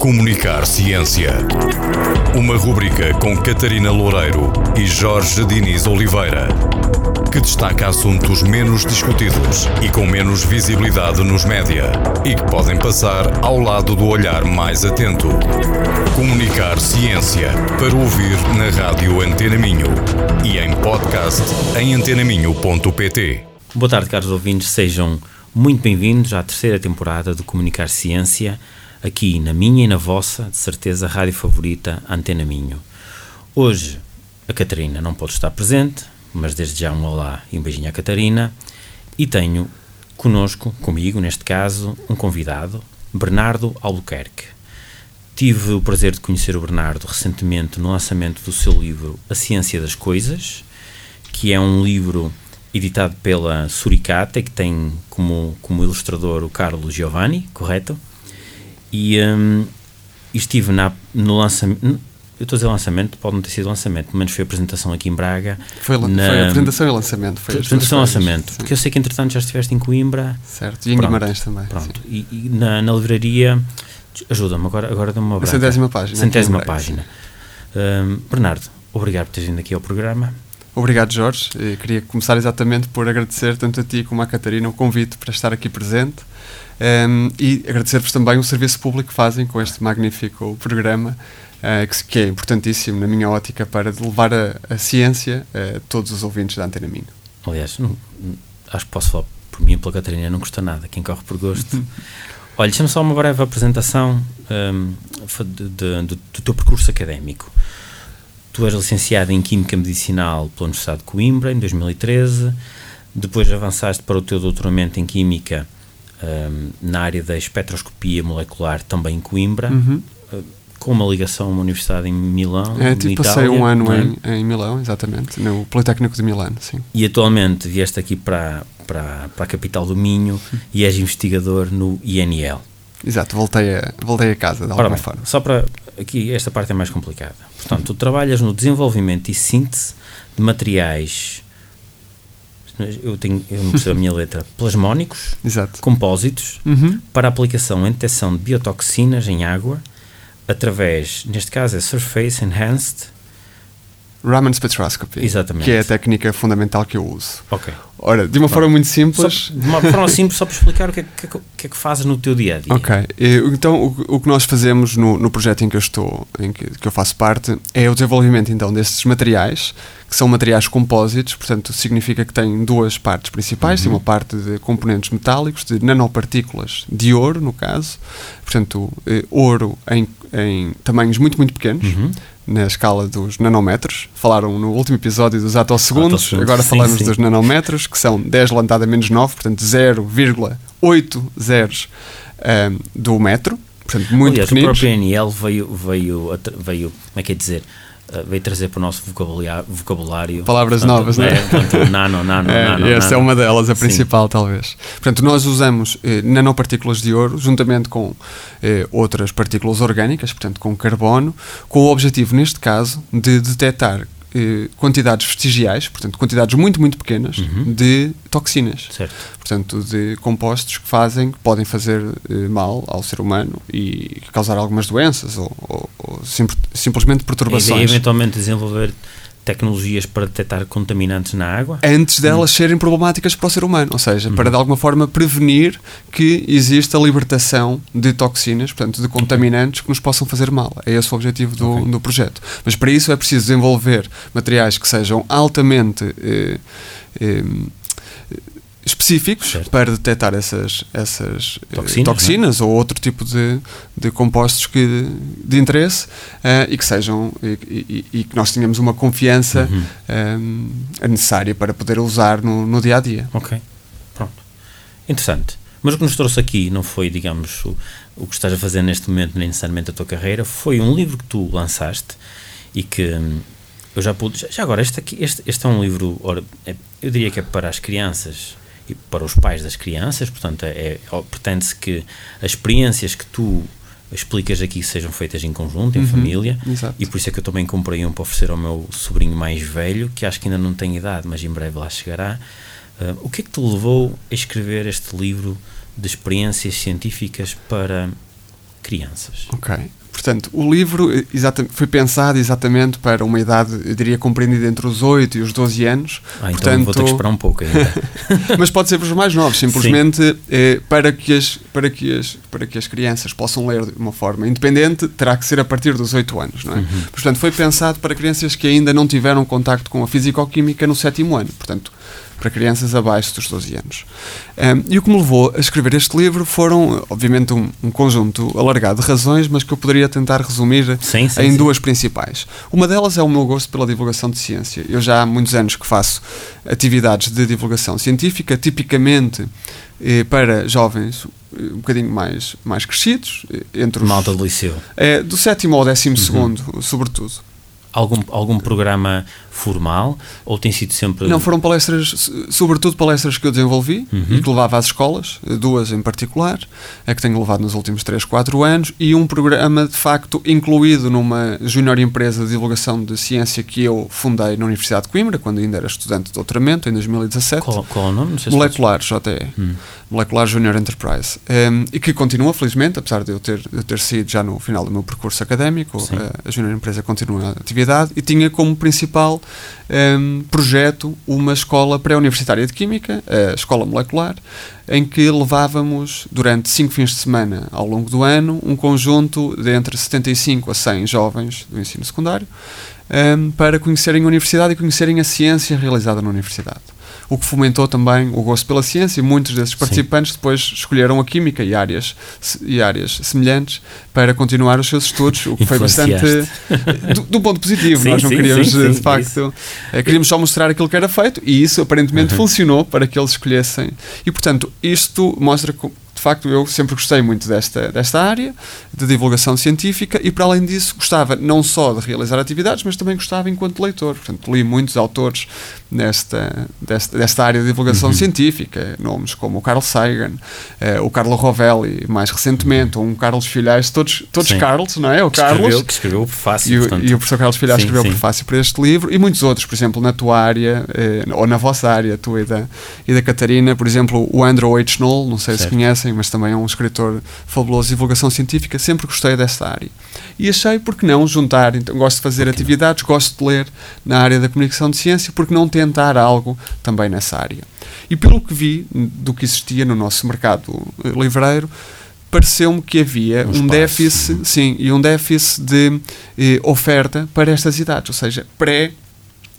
Comunicar Ciência. Uma rubrica com Catarina Loureiro e Jorge Diniz Oliveira, que destaca assuntos menos discutidos e com menos visibilidade nos média e que podem passar ao lado do olhar mais atento. Comunicar Ciência para ouvir na rádio Antena Minho e em podcast em antenaminho.pt. Boa tarde, caros ouvintes, sejam muito bem-vindos à terceira temporada do Comunicar Ciência, aqui na minha e na vossa, de certeza, rádio favorita, Antena Minho. Hoje a Catarina não pode estar presente, mas desde já um olá e um beijinho à Catarina. E tenho conosco, comigo neste caso, um convidado, Bernardo Albuquerque. Tive o prazer de conhecer o Bernardo recentemente no lançamento do seu livro A Ciência das Coisas, que é um livro editado pela Suricata, que tem como, como ilustrador o Carlos Giovanni, correto? E, um, estive na, no lançamento. Eu estou a dizer lançamento, pode não ter sido lançamento, pelo menos foi a apresentação aqui em Braga. Foi, na, foi a apresentação e lançamento. Foi apresentação e lançamento. Sim. Porque eu sei que entretanto já estiveste em Coimbra. Certo, e em pronto, Guimarães também. Pronto. E, e, na, na livraria. Ajuda-me, agora, agora dá-me uma branca. Centésima página. Centésima página. Um, Bernardo, obrigado por teres vindo aqui ao programa. Obrigado, Jorge. Eu queria começar exatamente por agradecer tanto a ti como à Catarina o convite para estar aqui presente um, e agradecer-vos também o serviço público que fazem com este magnífico programa, uh, que, que, é importantíssimo, na minha ótica, para levar a, a ciência a todos os ouvintes da Antena Minho. Aliás, não, acho que posso falar por mim e pela Catarina, não custa nada, quem corre por gosto. Olha, deixa-me só uma breve apresentação um, de, do, do teu percurso académico. Tu és licenciado em Química Medicinal pela Universidade de Coimbra, em 2013. Depois avançaste para o teu doutoramento em Química um, na área da espectroscopia molecular, também em Coimbra, uhum. uh, com uma ligação a uma universidade em Milão. É, tipo, passei um ano é? em, em Milão, exatamente, no Politécnico de Milano, sim. E atualmente vieste aqui para, para, para a capital do Minho uhum. e és investigador no INL. Exato, voltei a, voltei a casa de alguma bem, forma. Só para. Aqui, esta parte é mais complicada. Portanto, tu trabalhas no desenvolvimento e síntese de materiais. Eu, tenho, eu não percebo a minha letra. Plasmónicos, Exato. compósitos, Uhum. para aplicação em detecção de biotoxinas em água, através, neste caso é Surface Enhanced. Raman Spectroscopy. Exatamente. Que é a técnica fundamental que eu uso. Ok. Ora, de uma forma muito simples. Só, de uma forma simples, só para explicar o que é que, que, é que fazes no teu dia a dia. Ok. Então, o, o que nós fazemos no, no projeto em que eu estou, em que, que eu faço parte, é o desenvolvimento então destes materiais, que são materiais compósitos, portanto, significa que tem duas partes principais: Uhum. tem uma parte de componentes metálicos, de nanopartículas de ouro, no caso, portanto, eh, ouro em, em tamanhos muito, muito pequenos. Uhum. Na escala dos nanómetros. Falaram no último episódio dos atosegundos, Atosegundos, agora sim, falamos sim. dos nanómetros, que são 10 levantada a menos 9, portanto 0,8 zeros ahm, do metro, portanto muito Aliás, pequeninos. o próprio NL veio, veio, veio, como é que é dizer, Uh, veio trazer para o nosso vocabulário. vocabulário Palavras Portanto, novas, não é? portanto, nano, nano, É, nano. esta é nano. uma delas, a Sim. principal, talvez. Portanto, nós usamos eh, nanopartículas de ouro juntamente com eh, outras partículas orgânicas, portanto, com carbono, com o objetivo, neste caso, de detectar eh, quantidades vestigiais, portanto, quantidades muito, muito pequenas Uhum. de toxinas. Certo. portanto, de compostos que fazem, que podem fazer eh, mal ao ser humano e causar algumas doenças ou, ou- ou simp- simplesmente perturbações. eventualmente desenvolver tecnologias para detectar contaminantes na água. Antes delas serem problemáticas para o ser humano, ou seja, para de alguma forma prevenir que exista a libertação de toxinas, portanto, de contaminantes que nos possam fazer mal. É esse o objetivo do, Ok. do projeto. Mas para isso é preciso desenvolver materiais que sejam altamente eh, eh, específicos Certo. para detectar essas, essas eh, Toxinas, toxinas ou outro tipo de, de compostos que, de interesse eh, e que sejam e, e- e que nós tenhamos uma confiança Uhum. eh, necessária para poder usar no, no dia a dia. Ok. Pronto. Interessante. Mas o que nos trouxe aqui não foi, digamos, o, o que estás a fazer neste momento, nem necessariamente a tua carreira, foi um livro que tu lançaste e que hum, eu já pude. Já, já agora, este, aqui, este, este é um livro, é- eu diria que é para as crianças e para os pais das crianças, portanto, é, é- pretende-se que as experiências que tu explicas aqui sejam feitas em conjunto, em Uhum, família, exato. e por isso é que eu também comprei um para oferecer ao meu sobrinho mais velho, que acho que ainda não tem idade, mas em breve lá chegará. Uh, o que é que te levou a escrever este livro de experiências científicas para crianças. Ok. Portanto, o livro eh, foi pensado exatamente para uma idade, eu diria, compreendida entre os 8 e os 12 anos. Ah, então Portanto, vou ter que esperar um pouco ainda. mas pode ser para os mais novos, simplesmente eh, para, que as, para, que as, para que as crianças possam ler de uma forma independente, terá que ser a partir dos 8 anos. Não é? Uhum. Portanto, foi pensado para crianças que ainda não tiveram contacto com a fisicoquímica no sétimo ano. Portanto, para crianças abaixo dos 12 anos. Um, e o que me levou a escrever este livro foram, obviamente, um, um conjunto alargado de razões, mas que eu poderia tentar resumir sim, sim, em sim. duas principais. Uma delas é o meu gosto pela divulgação de ciência. Eu já há muitos anos que faço atividades de divulgação científica, tipicamente eh, para jovens eh, um bocadinho mais, mais crescidos, eh, entre os. Malta do liceu. É, do sétimo ao décimo uhum. segundo, sobretudo. Algum, algum programa formal ou tem sido sempre. Não, foram palestras, sobretudo palestras que eu desenvolvi uhum. e que levava às escolas, duas em particular, é que tenho levado nos últimos 3, 4 anos, e um programa de facto incluído numa junior empresa de divulgação de ciência que eu fundei na Universidade de Coimbra, quando ainda era estudante de doutoramento, em 2017. Qual, qual é o nome? Molecular, JE. Hum. Molecular Junior Enterprise. Um, e que continua, felizmente, apesar de eu ter, de ter sido já no final do meu percurso académico, a, a Junior Empresa continua a atividade e tinha como principal um, projeto uma escola pré-universitária de Química, a Escola Molecular, em que levávamos, durante cinco fins de semana ao longo do ano, um conjunto de entre 75 a 100 jovens do ensino secundário um, para conhecerem a universidade e conhecerem a ciência realizada na universidade o que fomentou também o gosto pela ciência e muitos desses participantes sim. depois escolheram a química e áreas, e áreas semelhantes para continuar os seus estudos, o que foi bastante do, do ponto positivo. Sim, Nós não sim, queríamos, de facto, é, queríamos só mostrar aquilo que era feito e isso aparentemente uhum. funcionou para que eles escolhessem. E portanto, isto mostra de facto, eu sempre gostei muito desta, desta área de divulgação científica e, para além disso, gostava não só de realizar atividades, mas também gostava enquanto leitor. Portanto, li muitos autores nesta, desta, desta área de divulgação uhum. científica, nomes como o Carl Sagan, eh, o Carlo Rovelli, mais recentemente, ou um Carlos Filhais, todos, todos Carlos, não é? O que Carlos. Escreveu, que escreveu o prefácio. E, portanto, e o professor Carlos Filhais escreveu o prefácio para este livro, e muitos outros, por exemplo, na tua área, eh, ou na vossa área, tua e da, e da Catarina, por exemplo, o Andrew H. Knoll, não sei certo. se conhecem mas também é um escritor fabuloso de divulgação científica. Sempre gostei desta área. E achei, porque não, juntar. Então, gosto de fazer porque atividades, não? gosto de ler na área da comunicação de ciência, porque não tentar algo também nessa área. E pelo que vi do que existia no nosso mercado livreiro, pareceu-me que havia um, um déficit, sim, e um déficit de eh, oferta para estas idades, ou seja, pré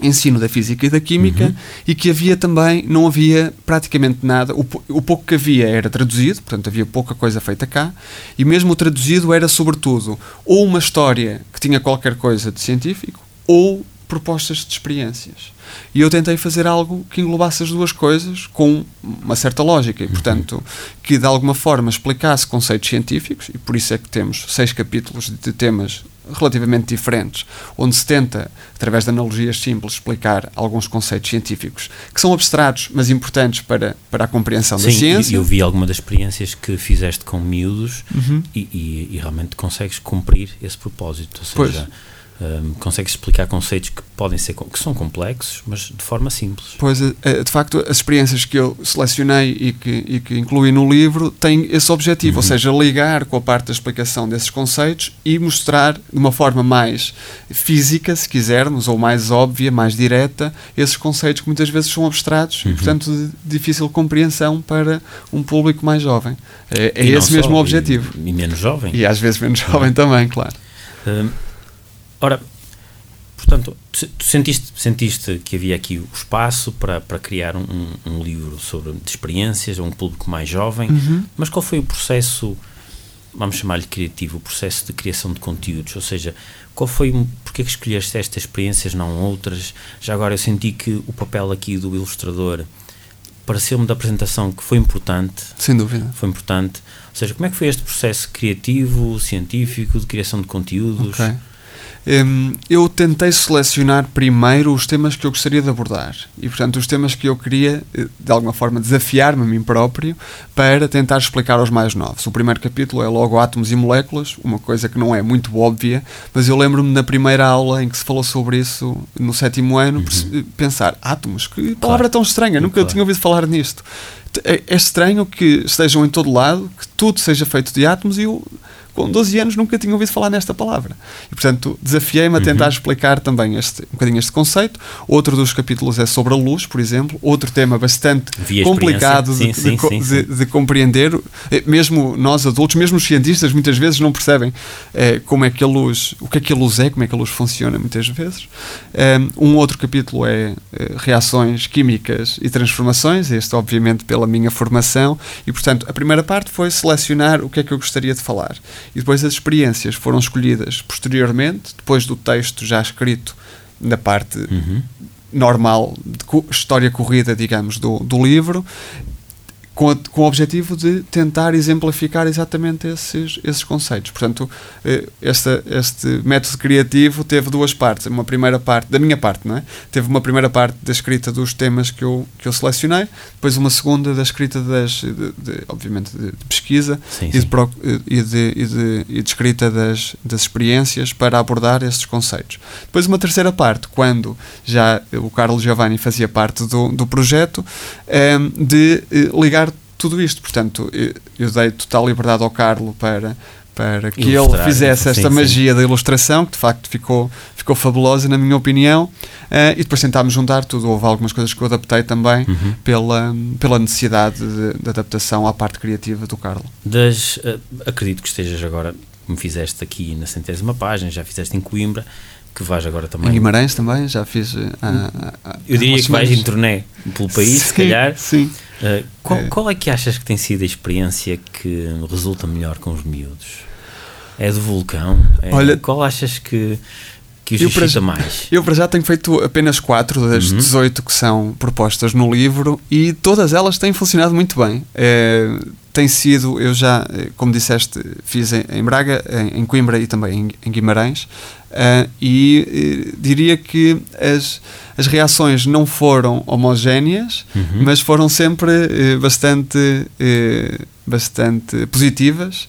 ensino da física e da química uhum. e que havia também, não havia praticamente nada, o, o, pouco que havia era traduzido, portanto havia pouca coisa feita cá, e mesmo o traduzido era sobretudo ou uma história que tinha qualquer coisa de científico ou propostas de experiências. E eu tentei fazer algo que englobasse as duas coisas com uma certa lógica e, portanto, que de alguma forma explicasse conceitos científicos, e por isso é que temos seis capítulos de temas relativamente diferentes, onde se tenta, através de analogias simples, explicar alguns conceitos científicos que são abstratos, mas importantes para, para a compreensão Sim, da ciência. eu vi alguma das experiências que fizeste com miúdos uhum. e, e, e, realmente consegues cumprir esse propósito. Ou seja, pois um, consegues explicar conceitos que podem ser que são complexos, mas de forma simples. Pois, é, é, de facto, as experiências que eu selecionei e que, e que incluí no livro têm esse objetivo, uhum. ou seja, ligar com a parte da explicação desses conceitos e mostrar de uma forma mais física, se quisermos, ou mais óbvia, mais direta, esses conceitos que muitas vezes são abstratos uhum. e, portanto, de difícil compreensão para um público mais jovem. É, é esse mesmo o objetivo. E, e, menos jovem. E às vezes menos jovem também, claro. Um, Ora, portanto, tu sentiste, sentiste que havia aqui o espaço para, para criar um, um livro sobre de experiências a um público mais jovem, uhum. mas qual foi o processo, vamos chamar-lhe criativo, o processo de criação de conteúdos? Ou seja, qual foi, porque é que escolheste estas experiências, não outras? Já agora eu senti que o papel aqui do ilustrador pareceu-me da apresentação que foi importante. Sem dúvida. Foi importante. Ou seja, como é que foi este processo criativo, científico, de criação de conteúdos? Okay. Um, eu tentei selecionar primeiro os temas que eu gostaria de abordar e, portanto, os temas que eu queria, eh, de alguma forma, desafiar-me a mim próprio para tentar explicar aos mais novos. O primeiro capítulo é logo átomos e moléculas, uma coisa que não é muito óbvia, mas eu lembro-me na primeira aula em que se falou sobre isso no sétimo ano, uhum. pensar: átomos, que palavra claro. tão estranha, nunca claro. tinha ouvido falar nisto. É, é estranho que estejam em todo lado, que tudo seja feito de átomos e eu com 12 anos nunca tinha ouvido falar nesta palavra. E, portanto, desafiei-me a tentar uhum. explicar também este, um bocadinho este conceito. Outro dos capítulos é sobre a luz, por exemplo, outro tema bastante complicado sim, de, sim, de, sim, de, de, compreender. Eh, mesmo nós adultos, mesmo os cientistas, muitas vezes não percebem eh, como é que a luz, o que é que a luz é, como é que a luz funciona, muitas vezes. Eh, um outro capítulo é reações químicas e transformações, este, obviamente, pela minha formação, e, portanto, a primeira parte foi selecionar o que é que eu gostaria de falar. E depois as experiências foram escolhidas posteriormente, depois do texto já escrito na parte uhum. normal, de história corrida, digamos, do, do livro, com, a, com o objetivo de tentar exemplificar exatamente esses, esses conceitos. Portanto, eh, esta, este método criativo teve duas partes. Uma primeira parte, da minha parte, não é? Teve uma primeira parte da escrita dos temas que eu, que eu selecionei, depois uma segunda da escrita das, de, de, obviamente, de, de pesquisa sim, sim. E, de, e, de, e, e de escrita das, das experiências para abordar estes conceitos. Depois uma terceira parte, quando já o Carlos Giovanni fazia parte do, do projeto, eh, de eh, ligar tudo isto. Portanto, eu, dei total liberdade ao Carlo para, para que Ilustrar, ele fizesse esta sim, magia sim. da ilustração, que de facto ficou, ficou fabulosa, na minha opinião, uh, e depois tentámos juntar tudo. Houve algumas coisas que eu adaptei também uhum. pela, pela necessidade de, de, adaptação à parte criativa do Carlo. Das, uh, acredito que estejas agora, como fizeste aqui na centésima página, já fizeste em Coimbra, que vais agora também. Em Guimarães também, já fiz. Uh, eu diria que vais em turnê pelo país, sim, se calhar. Sim. Uh, qual, é. qual, é que achas que tem sido a experiência que resulta melhor com os miúdos? É do vulcão? É, Olha, qual achas que, que os eu para, mais? Eu para já tenho feito apenas quatro das uhum. 18 que são propostas no livro e todas elas têm funcionado muito bem. É, tem sido, eu já, como disseste, fiz em, em Braga, em, em, Coimbra e também em, em Guimarães. Uh, e uh, diria que as, as reações não foram homogéneas, uhum. mas foram sempre uh, bastante, bastante positivas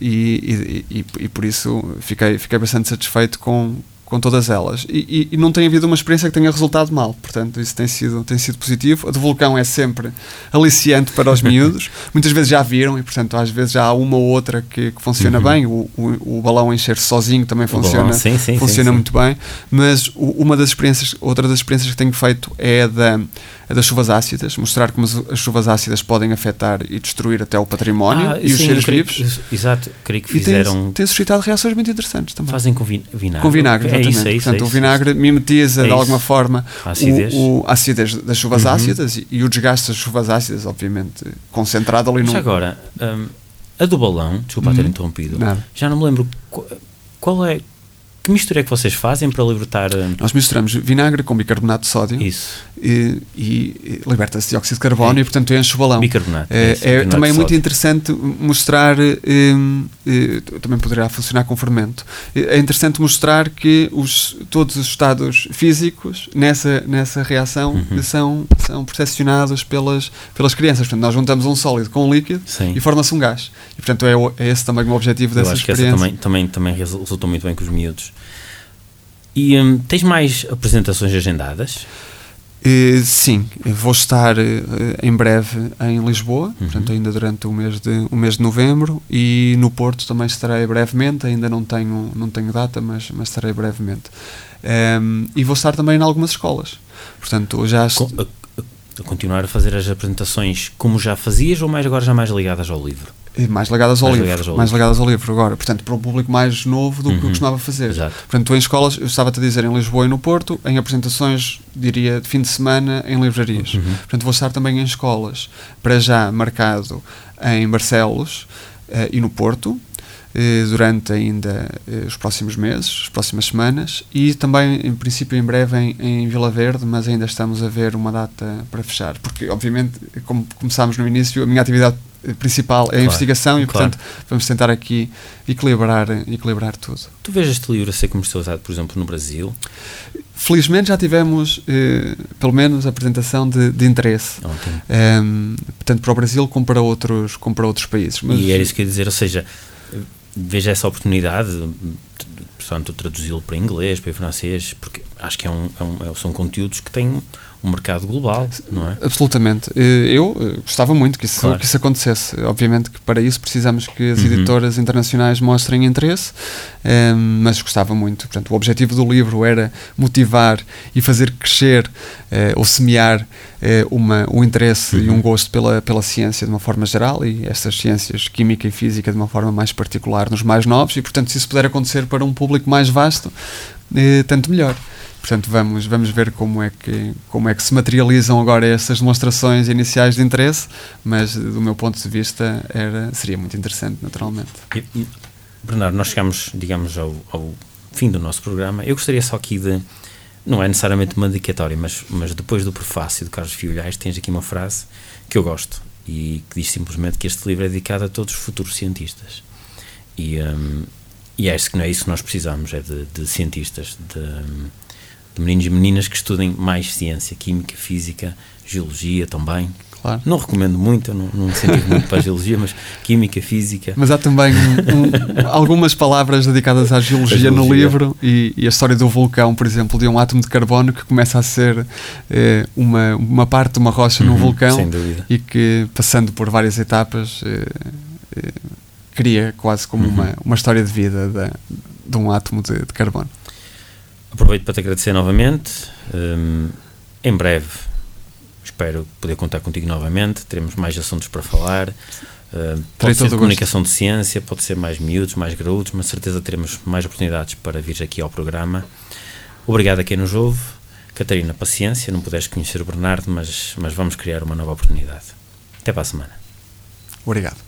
e, e, e, e, por isso fiquei, fiquei bastante satisfeito com, com todas elas. E, e, e, não tem havido uma experiência que tenha resultado mal. Portanto, isso tem sido, tem sido positivo. A do vulcão é sempre aliciante para os miúdos. Muitas vezes já viram e, portanto, às vezes já há uma ou outra que, que funciona uhum. bem. O, o, o balão encher-se sozinho também o funciona, sim, sim, funciona sim, muito bem. Mas uma das experiências, outra das experiências que tenho feito é a da a das chuvas ácidas, mostrar como as chuvas ácidas podem afetar e destruir até o património ah, e sim, os seres vivos. Exato, creio que fizeram. E tem, tem, suscitado reações muito interessantes também. Fazem com vinagre. Com vinagre, exatamente. É isso, é isso, Portanto, é isso, o vinagre mimetiza é de alguma forma a acidez, o, o, a acidez das chuvas uhum. ácidas e, e, o desgaste das chuvas ácidas, obviamente, concentrado ali no. Mas agora, um, a do balão, desculpa uhum. ter interrompido, Nada. já não me lembro qual, qual é que mistura é que vocês fazem para libertar? Eh, Nós misturamos vinagre com bicarbonato de sódio isso. E, e liberta-se dióxido de carbono é. e, portanto, enche o balão. Bicarbonato. É, isso, é também muito interessante mostrar, um, eh, também poderá funcionar com fermento, é interessante mostrar que os, todos os estados físicos nessa, nessa reação uhum. são, são percepcionados pelas, pelas crianças. Portanto, nós juntamos um sólido com um líquido Sim. e forma-se um gás. E, portanto, é, é esse também o objetivo dessa Eu acho experiência. Que essa também, também, também resultou muito bem com os miúdos. E hum, tens mais apresentações agendadas? Uh, sim, vou estar uh, em breve em Lisboa, uhum. portanto ainda durante o mês, de, o mês de novembro e no Porto também estarei brevemente, ainda não tenho, não tenho data, mas, mas estarei brevemente. Um, e vou estar também em algumas escolas. Portanto, já... A, a continuar a fazer as apresentações como já fazias ou mais agora já mais ligadas ao livro? Mais ligadas ao mais livro, ligadas ao mais livro. ligadas ao livro agora, portanto, para um público mais novo do uhum. que eu costumava fazer. Exato. Portanto, em escolas, eu estava-te a dizer em Lisboa e no Porto, em apresentações, diria, de fim de semana, em livrarias. Uhum. Portanto, vou estar também em escolas, para já marcado em Barcelos uh, e no Porto, eh, durante ainda eh, os próximos meses, as próximas semanas e também, em princípio, em breve em, em, Vila Verde, mas ainda estamos a ver uma data para fechar, porque, obviamente, como começámos no início, a minha atividade principal é a claro, investigação e, claro. portanto, vamos tentar aqui equilibrar, equilibrar tudo. Tu vês este livro a ser comercializado, por exemplo, no Brasil? Felizmente já tivemos, eh, pelo menos, apresentação de, de interesse. Um, ehm, tanto para o Brasil como para outros, como para outros países. Mas, e era isso que eu ia dizer, ou seja, veja essa oportunidade, portanto, traduzi-lo para inglês, para francês, porque acho que é um, é um, é, são conteúdos que têm um mercado global, não é? Absolutamente. Eh, eu eh, gostava muito que isso, claro. que isso acontecesse. Obviamente que para isso precisamos que as uhum. editoras internacionais mostrem interesse, um, mas gostava muito. Portanto, o objetivo do livro era motivar e fazer crescer uh, ou semear uh, uma, um interesse uhum. e um gosto pela, pela ciência de uma forma geral e estas ciências, química e física, de uma forma mais particular nos mais novos. E, portanto, se isso puder acontecer para um público mais vasto, uh, tanto melhor. Portanto, vamos, vamos ver como é, que, como é que se materializam agora essas demonstrações iniciais de interesse, mas do meu ponto de vista era, seria muito interessante, naturalmente. E, e, Bernardo, nós chegamos, digamos, ao, ao, fim do nosso programa. Eu gostaria só aqui de, não é necessariamente uma dedicatória, mas, mas depois do prefácio de Carlos Fiolhais, tens aqui uma frase que eu gosto e que diz simplesmente que este livro é dedicado a todos os futuros cientistas. E, um, e é isso que não é isso que nós precisamos, é de, de cientistas, de, de meninos e meninas que estudem mais ciência, química, física, geologia também. Claro. Não recomendo muito, não, não incentivo muito para a geologia, mas química, física. Mas há também um, um, algumas palavras dedicadas à geologia, geologia. no livro e, e, a história do vulcão, por exemplo, de um átomo de carbono que começa a ser eh, uma, uma parte de uma rocha uhum, num vulcão e que, passando por várias etapas, eh, eh, cria quase como uhum. uma, uma história de vida de, de um átomo de, de carbono. Aproveito para te agradecer novamente. Um, em breve espero poder contar contigo novamente. Teremos mais assuntos para falar. Uh, pode ser de comunicação de ciência, pode ser mais miúdos, mais graúdos, mas certeza teremos mais oportunidades para vir aqui ao programa. Obrigado a quem nos ouve. Catarina, paciência, não pudeste conhecer o Bernardo, mas, mas vamos criar uma nova oportunidade. Até para a semana. Obrigado.